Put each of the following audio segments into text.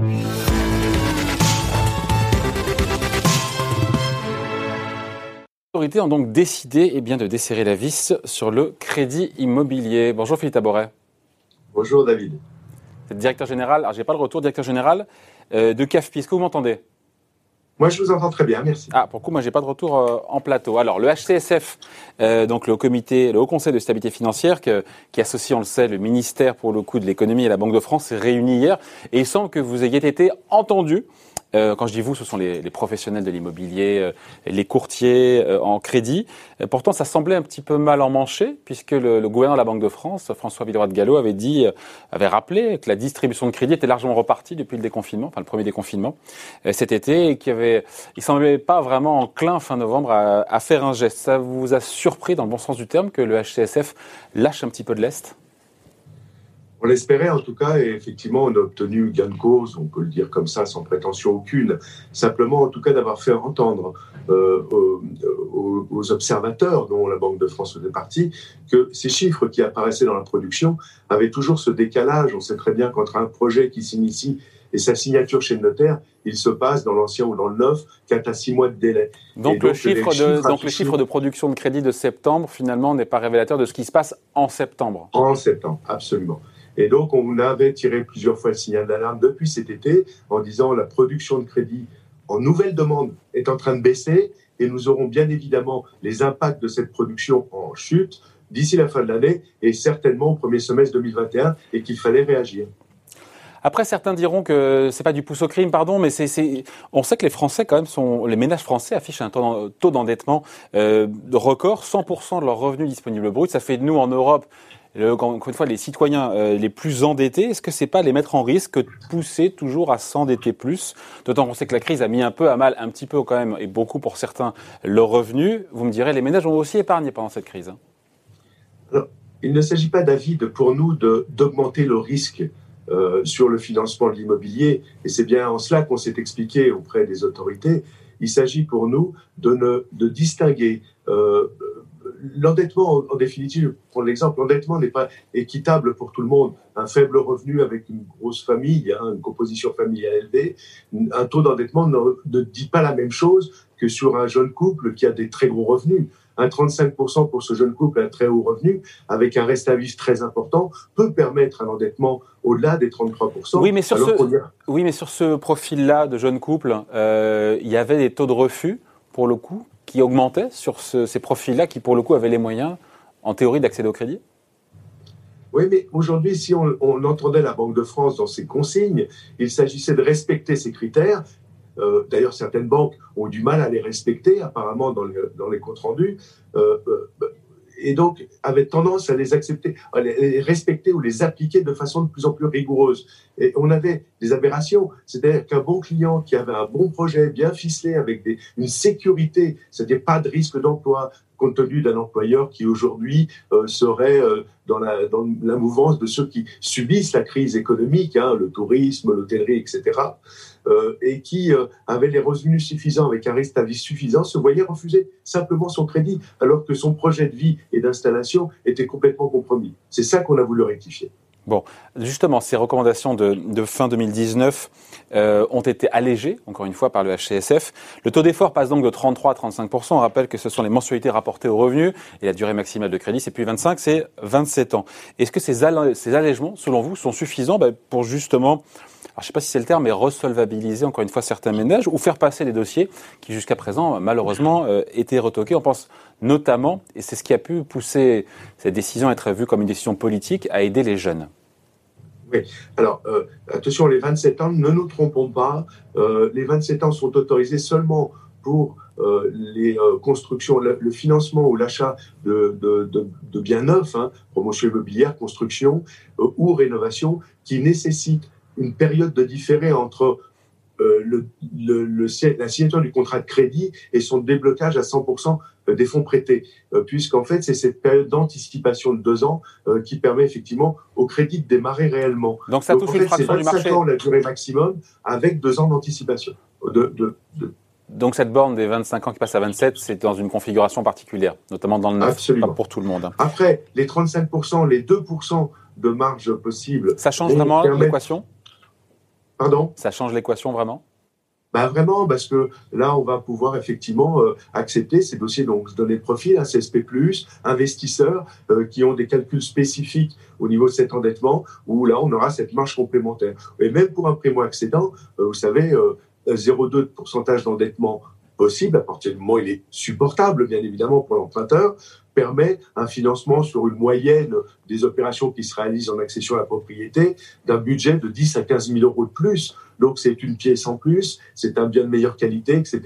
Les autorités ont donc décidé eh bien, de desserrer la vis sur le crédit immobilier. Bonjour Philippe Taboret. Bonjour David. Vous êtes directeur général, alors j'ai pas le retour, directeur général euh, de CAFPI. Est-ce que vous m'entendez? Moi, je vous entends très bien, merci. Ah, pour coup, moi, j'ai pas de retour euh, en plateau. Alors, le HCSF, euh, donc le comité, le Haut Conseil de stabilité financière, qui associe, on le sait, le ministère pour le coup de l'économie et la Banque de France, s'est réuni hier, et il semble que vous ayez été entendu euh, quand je dis vous, ce sont les, professionnels de l'immobilier, euh, les courtiers euh, en crédit. pourtant, ça semblait un petit peu mal en manché, puisque le, le gouverneur de la Banque de France, François Villeroy de Gallo, avait dit, avait rappelé que la distribution de crédit était largement repartie depuis le déconfinement, enfin le premier déconfinement cet été, et qu'il avait, il semblait pas vraiment enclin fin novembre à, à faire un geste. Ça vous a surpris, dans le bon sens du terme, que le HCSF lâche un petit peu de l'est? On l'espérait en tout cas, et effectivement, on a obtenu gain de cause, on peut le dire comme ça, sans prétention aucune. Simplement, en tout cas, d'avoir fait entendre euh, aux, observateurs, dont la Banque de France faisait partie, que ces chiffres qui apparaissaient dans la production avaient toujours ce décalage. On sait très bien qu'entre un projet qui s'initie et sa signature chez le notaire, il se passe dans l'ancien ou dans le neuf 4 à 6 mois de délai. Donc, le, chiffre de, donc le chiffre de production de crédit de septembre, finalement, n'est pas révélateur de ce qui se passe en septembre. En septembre, absolument. Et donc, on avait tiré plusieurs fois le signal d'alarme depuis cet été en disant la production de crédit en nouvelle demande est en train de baisser et nous aurons bien évidemment les impacts de cette production en chute d'ici la fin de l'année et certainement au premier semestre 2021 et qu'il fallait réagir. Après, certains diront que c'est pas du pouce au crime, pardon, mais on sait que les Français, quand même, sont, les ménages français affichent un taux d'endettement euh, record, 100% de leurs revenus disponibles bruts. Ça fait de nous, en Europe, encore une fois, les citoyens euh, les plus endettés, est-ce que c'est pas les mettre en risque de pousser toujours à s'endetter plus? D'autant qu'on sait que la crise a mis un peu à mal, un petit peu quand même, et beaucoup pour certains, leurs revenus. Vous me direz, les ménages ont aussi épargné pendant cette crise. Alors, il ne s'agit pas, David, pour nous d'augmenter le risque euh, sur le financement de l'immobilier, et c'est bien en cela qu'on s'est expliqué auprès des autorités. Il s'agit pour nous de, ne, de distinguer euh, l'endettement, en, définitive, pour l'exemple, l'endettement n'est pas équitable pour tout le monde. Un faible revenu avec une grosse famille, une composition familiale élevée, un taux d'endettement ne, dit pas la même chose que sur un jeune couple qui a des très gros revenus. Un 35% pour ce jeune couple, un très haut revenu, avec un reste à vivre très important, peut permettre un endettement au-delà des 33%. Oui, mais sur ce, oui, mais sur ce profil-là de jeune couple, euh, il y avait des taux de refus, pour le coup, qui augmentaient sur ces profils-là qui, pour le coup, avaient les moyens, en théorie, d'accéder au crédit? Oui, mais aujourd'hui, si on, entendait la Banque de France dans ses consignes, il s'agissait de respecter ces critères. Euh, d'ailleurs, certaines banques ont du mal à les respecter, apparemment, dans, dans les comptes rendus. Euh, euh, et donc avait tendance à les accepter, à les respecter ou les appliquer de façon de plus en plus rigoureuse. Et on avait des aberrations, c'est-à-dire qu'un bon client qui avait un bon projet bien ficelé avec des, une sécurité, c'est-à-dire pas de risque d'emploi, compte tenu d'un employeur qui aujourd'hui euh, serait euh, dans, la, mouvance de ceux qui subissent la crise économique, hein, le tourisme, l'hôtellerie, etc., euh, et qui avait les revenus suffisants avec un risque à vie suffisant, se voyait refuser simplement son crédit, alors que son projet de vie et d'installation était complètement compromis. C'est ça qu'on a voulu rectifier. Bon, justement, ces recommandations de, fin 2019 euh, ont été allégées, encore une fois, par le HCSF. Le taux d'effort passe donc de 33 à 35% On rappelle que ce sont les mensualités rapportées aux revenus et la durée maximale de crédit, c'est plus 25, c'est 27 ans. Est-ce que ces, allègements, selon vous, sont suffisants ben, pour justement je ne sais pas si c'est le terme, mais resolvabiliser encore une fois certains ménages ou faire passer des dossiers qui jusqu'à présent, malheureusement, euh, étaient retoqués? On pense notamment, et c'est ce qui a pu pousser cette décision à être vue comme une décision politique, à aider les jeunes. Oui, alors euh, attention, les 27 ans, ne nous trompons pas, euh, les 27 ans sont autorisés seulement pour euh, les constructions, le, financement ou l'achat de, de, biens neufs, hein, promotion immobilière, construction ou rénovation, qui nécessitent une période de différé entre euh, le, le, la signature du contrat de crédit et son déblocage à 100% euh, des fonds prêtés, euh, puisqu'en fait, c'est cette période d'anticipation de deux ans qui permet effectivement au crédit de démarrer réellement. Donc ça touche en fait, une fraction du marché. ans la durée maximum avec deux ans d'anticipation. De, de, Donc cette borne des 25 ans qui passe à 27, c'est dans une configuration particulière, notamment dans le neuf, Absolument. pas pour tout le monde. Après, les 35%, les 2% de marge possible. Ça change vraiment l'équation? Pardon Ça change l'équation vraiment? Bah vraiment, parce que là, on va pouvoir effectivement euh, accepter ces dossiers, donc donner de profil, à CSP+, investisseurs euh, qui ont des calculs spécifiques au niveau de cet endettement, où là, on aura cette marge complémentaire. Et même pour un primo-accédant, euh, vous savez, 0,2 pourcentage d'endettement possible, à partir du moment où il est supportable, bien évidemment, pour l'emprunteur, permet un financement sur une moyenne des opérations qui se réalisent en accession à la propriété d'un budget de 10 à 15 000 euros de plus. Donc c'est une pièce en plus, c'est un bien de meilleure qualité, etc.,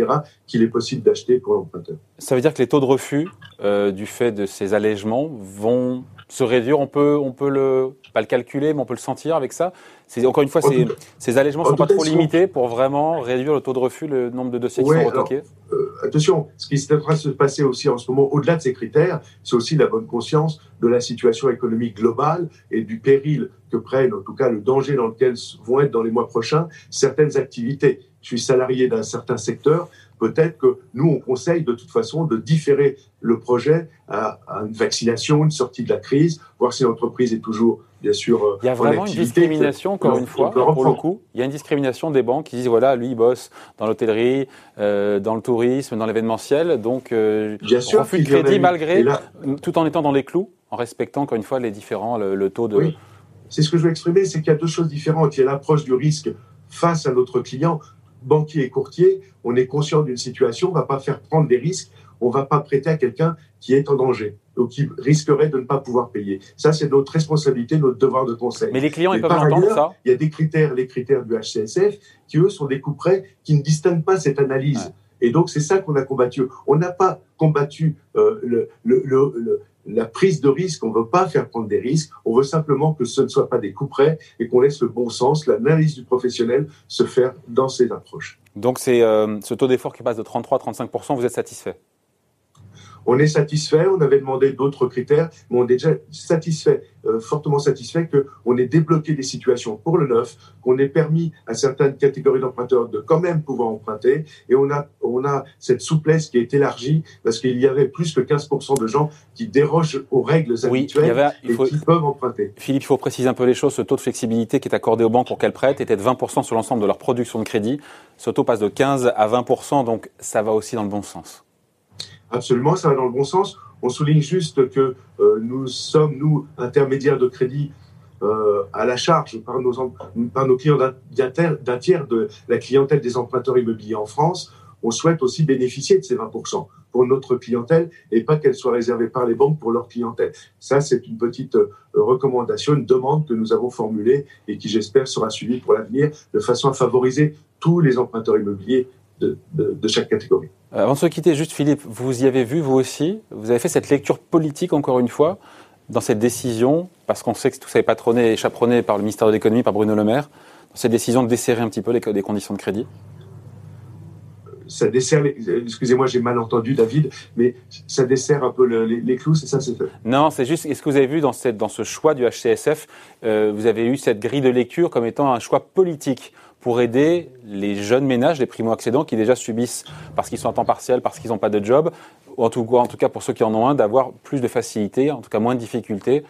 qu'il est possible d'acheter pour l'emprunteur. Ça veut dire que les taux de refus euh, du fait de ces allègements vont se réduire? On peut, on peut le, pas le calculer, mais on peut le sentir avec ça? C'est encore une fois, ces, ces allègements ne sont pas trop limités pour vraiment réduire le taux de refus, le nombre de dossiers qui sont retoqués? Euh, attention, ce qui est en train de se passer aussi en ce moment, au-delà de ces critères, c'est aussi la bonne conscience de la situation économique globale et du péril que prennent, en tout cas le danger dans lequel vont être dans les mois prochains certaines activités. Je suis salarié d'un certain secteur, peut-être que nous, on conseille de toute façon de différer le projet à, une vaccination, une sortie de la crise, voir si l'entreprise est toujours, bien sûr, euh, Il y a vraiment une discrimination, encore une fois, pour le coup. Il y a une discrimination des banques qui disent, voilà, lui, il bosse dans l'hôtellerie, euh, dans le tourisme, dans l'événementiel, donc euh, bien sûr, refus de crédit malgré, tout en étant dans les clous, en respectant, encore une fois, les différents, le, taux de... Oui. C'est ce que je veux exprimer, c'est qu'il y a deux choses différentes. Il y a l'approche du risque face à notre client banquier et courtier, on est conscient d'une situation, on ne va pas faire prendre des risques, on ne va pas prêter à quelqu'un qui est en danger ou qui risquerait de ne pas pouvoir payer. Ça, c'est notre responsabilité, notre devoir de conseil. Mais les clients, ils peuvent entendre ça Il y a des critères, les critères du HCSF, qui eux sont des coups prêts qui ne distinguent pas cette analyse. Et donc, c'est ça qu'on a combattu. On n'a pas combattu euh, le, le, le, la prise de risque, on ne veut pas faire prendre des risques, on veut simplement que ce ne soit pas des coups près et qu'on laisse le bon sens, l'analyse du professionnel se faire dans ces approches. Donc c'est euh, ce taux d'effort qui passe de 33 à 35% vous êtes satisfait? On est satisfait, on avait demandé d'autres critères, mais on est déjà satisfait, euh, fortement satisfait qu'on ait débloqué des situations pour le neuf, qu'on ait permis à certaines catégories d'emprunteurs de quand même pouvoir emprunter, et on a, on a cette souplesse qui est élargie parce qu'il y avait plus que 15% de gens qui dérogent aux règles habituelles et qui peuvent emprunter. Philippe, il faut préciser un peu les choses. Ce taux de flexibilité qui est accordé aux banques pour qu'elles prêtent était de 20% sur l'ensemble de leur production de crédit. Ce taux passe de 15 à 20%, donc ça va aussi dans le bon sens. Absolument, ça va dans le bon sens. On souligne juste que euh, nous sommes, nous, intermédiaires de crédit euh, à la charge par nos, par nos clients d'un tiers de la clientèle des emprunteurs immobiliers en France. On souhaite aussi bénéficier de ces 20% pour notre clientèle et pas qu'elle soit réservée par les banques pour leur clientèle. Ça, c'est une petite euh, recommandation, une demande que nous avons formulée et qui, j'espère, sera suivie pour l'avenir de façon à favoriser tous les emprunteurs immobiliers de, de chaque catégorie. Euh, avant de se quitter, juste Philippe, vous y avez vu, vous aussi, vous avez fait cette lecture politique, encore une fois, dans cette décision, parce qu'on sait que tout ça est patronné et chaperonné par le ministère de l'économie, par Bruno Le Maire, dans cette décision de desserrer un petit peu les, conditions de crédit? Ça dessert, excusez-moi, j'ai mal entendu David, mais ça dessert un peu les, clous, c'est ça c'est Non, c'est juste, est-ce que vous avez vu dans, cette, dans ce choix du HCSF, euh, vous avez eu cette grille de lecture comme étant un choix politique? Pour aider les jeunes ménages, les primo-accédants qui déjà subissent parce qu'ils sont en temps partiel, parce qu'ils n'ont pas de job, ou en tout, cas, en tout cas pour ceux qui en ont un, d'avoir plus de facilité, en tout cas moins de difficultés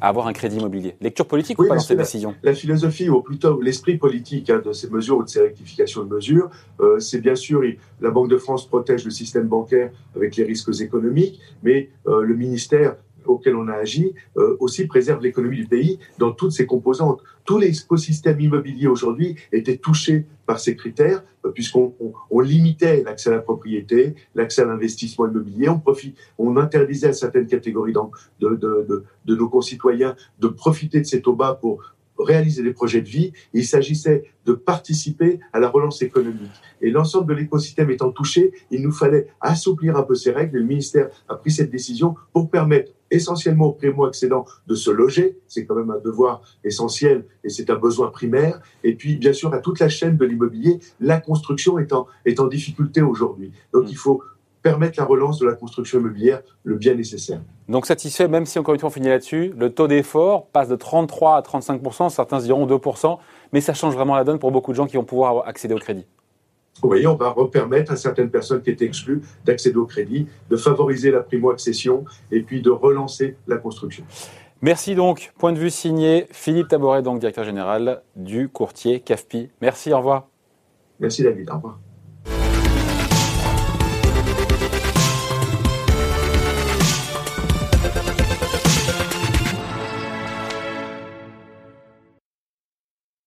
à avoir un crédit immobilier. Lecture politique ou pas dans cette décision La philosophie, ou plutôt l'esprit politique hein, de ces mesures ou de ces rectifications de mesures, euh, c'est bien sûr, la Banque de France protège le système bancaire avec les risques économiques, mais euh, le ministère auquel on a agi euh, aussi préserve l'économie du pays dans toutes ses composantes. Tous les écosystèmes immobiliers aujourd'hui étaient touchés par ces critères, euh, puisqu'on on, limitait l'accès à la propriété, l'accès à l'investissement immobilier, on, interdisait à certaines catégories de, nos concitoyens de profiter de ces taux bas pour réaliser des projets de vie. Il s'agissait de participer à la relance économique. Et l'ensemble de l'écosystème étant touché, il nous fallait assouplir un peu ces règles. Le ministère a pris cette décision pour permettre essentiellement aux primo-accédants de se loger, c'est quand même un devoir essentiel et c'est un besoin primaire, et puis bien sûr à toute la chaîne de l'immobilier, la construction est en, est en difficulté aujourd'hui. Donc mm. il faut permettre la relance de la construction immobilière le bien nécessaire. Donc satisfait, même si encore une fois on finit là-dessus, le taux d'effort passe de 33 à 35 certains diront 2 mais ça change vraiment la donne pour beaucoup de gens qui vont pouvoir accéder au crédit. Vous voyez, on va repermettre à certaines personnes qui étaient exclues d'accéder au crédit, de favoriser la primo-accession et puis de relancer la construction. Merci donc. Point de vue signé Philippe Taboret, donc directeur général du courtier CAFPI. Merci, au revoir. Merci David, au revoir.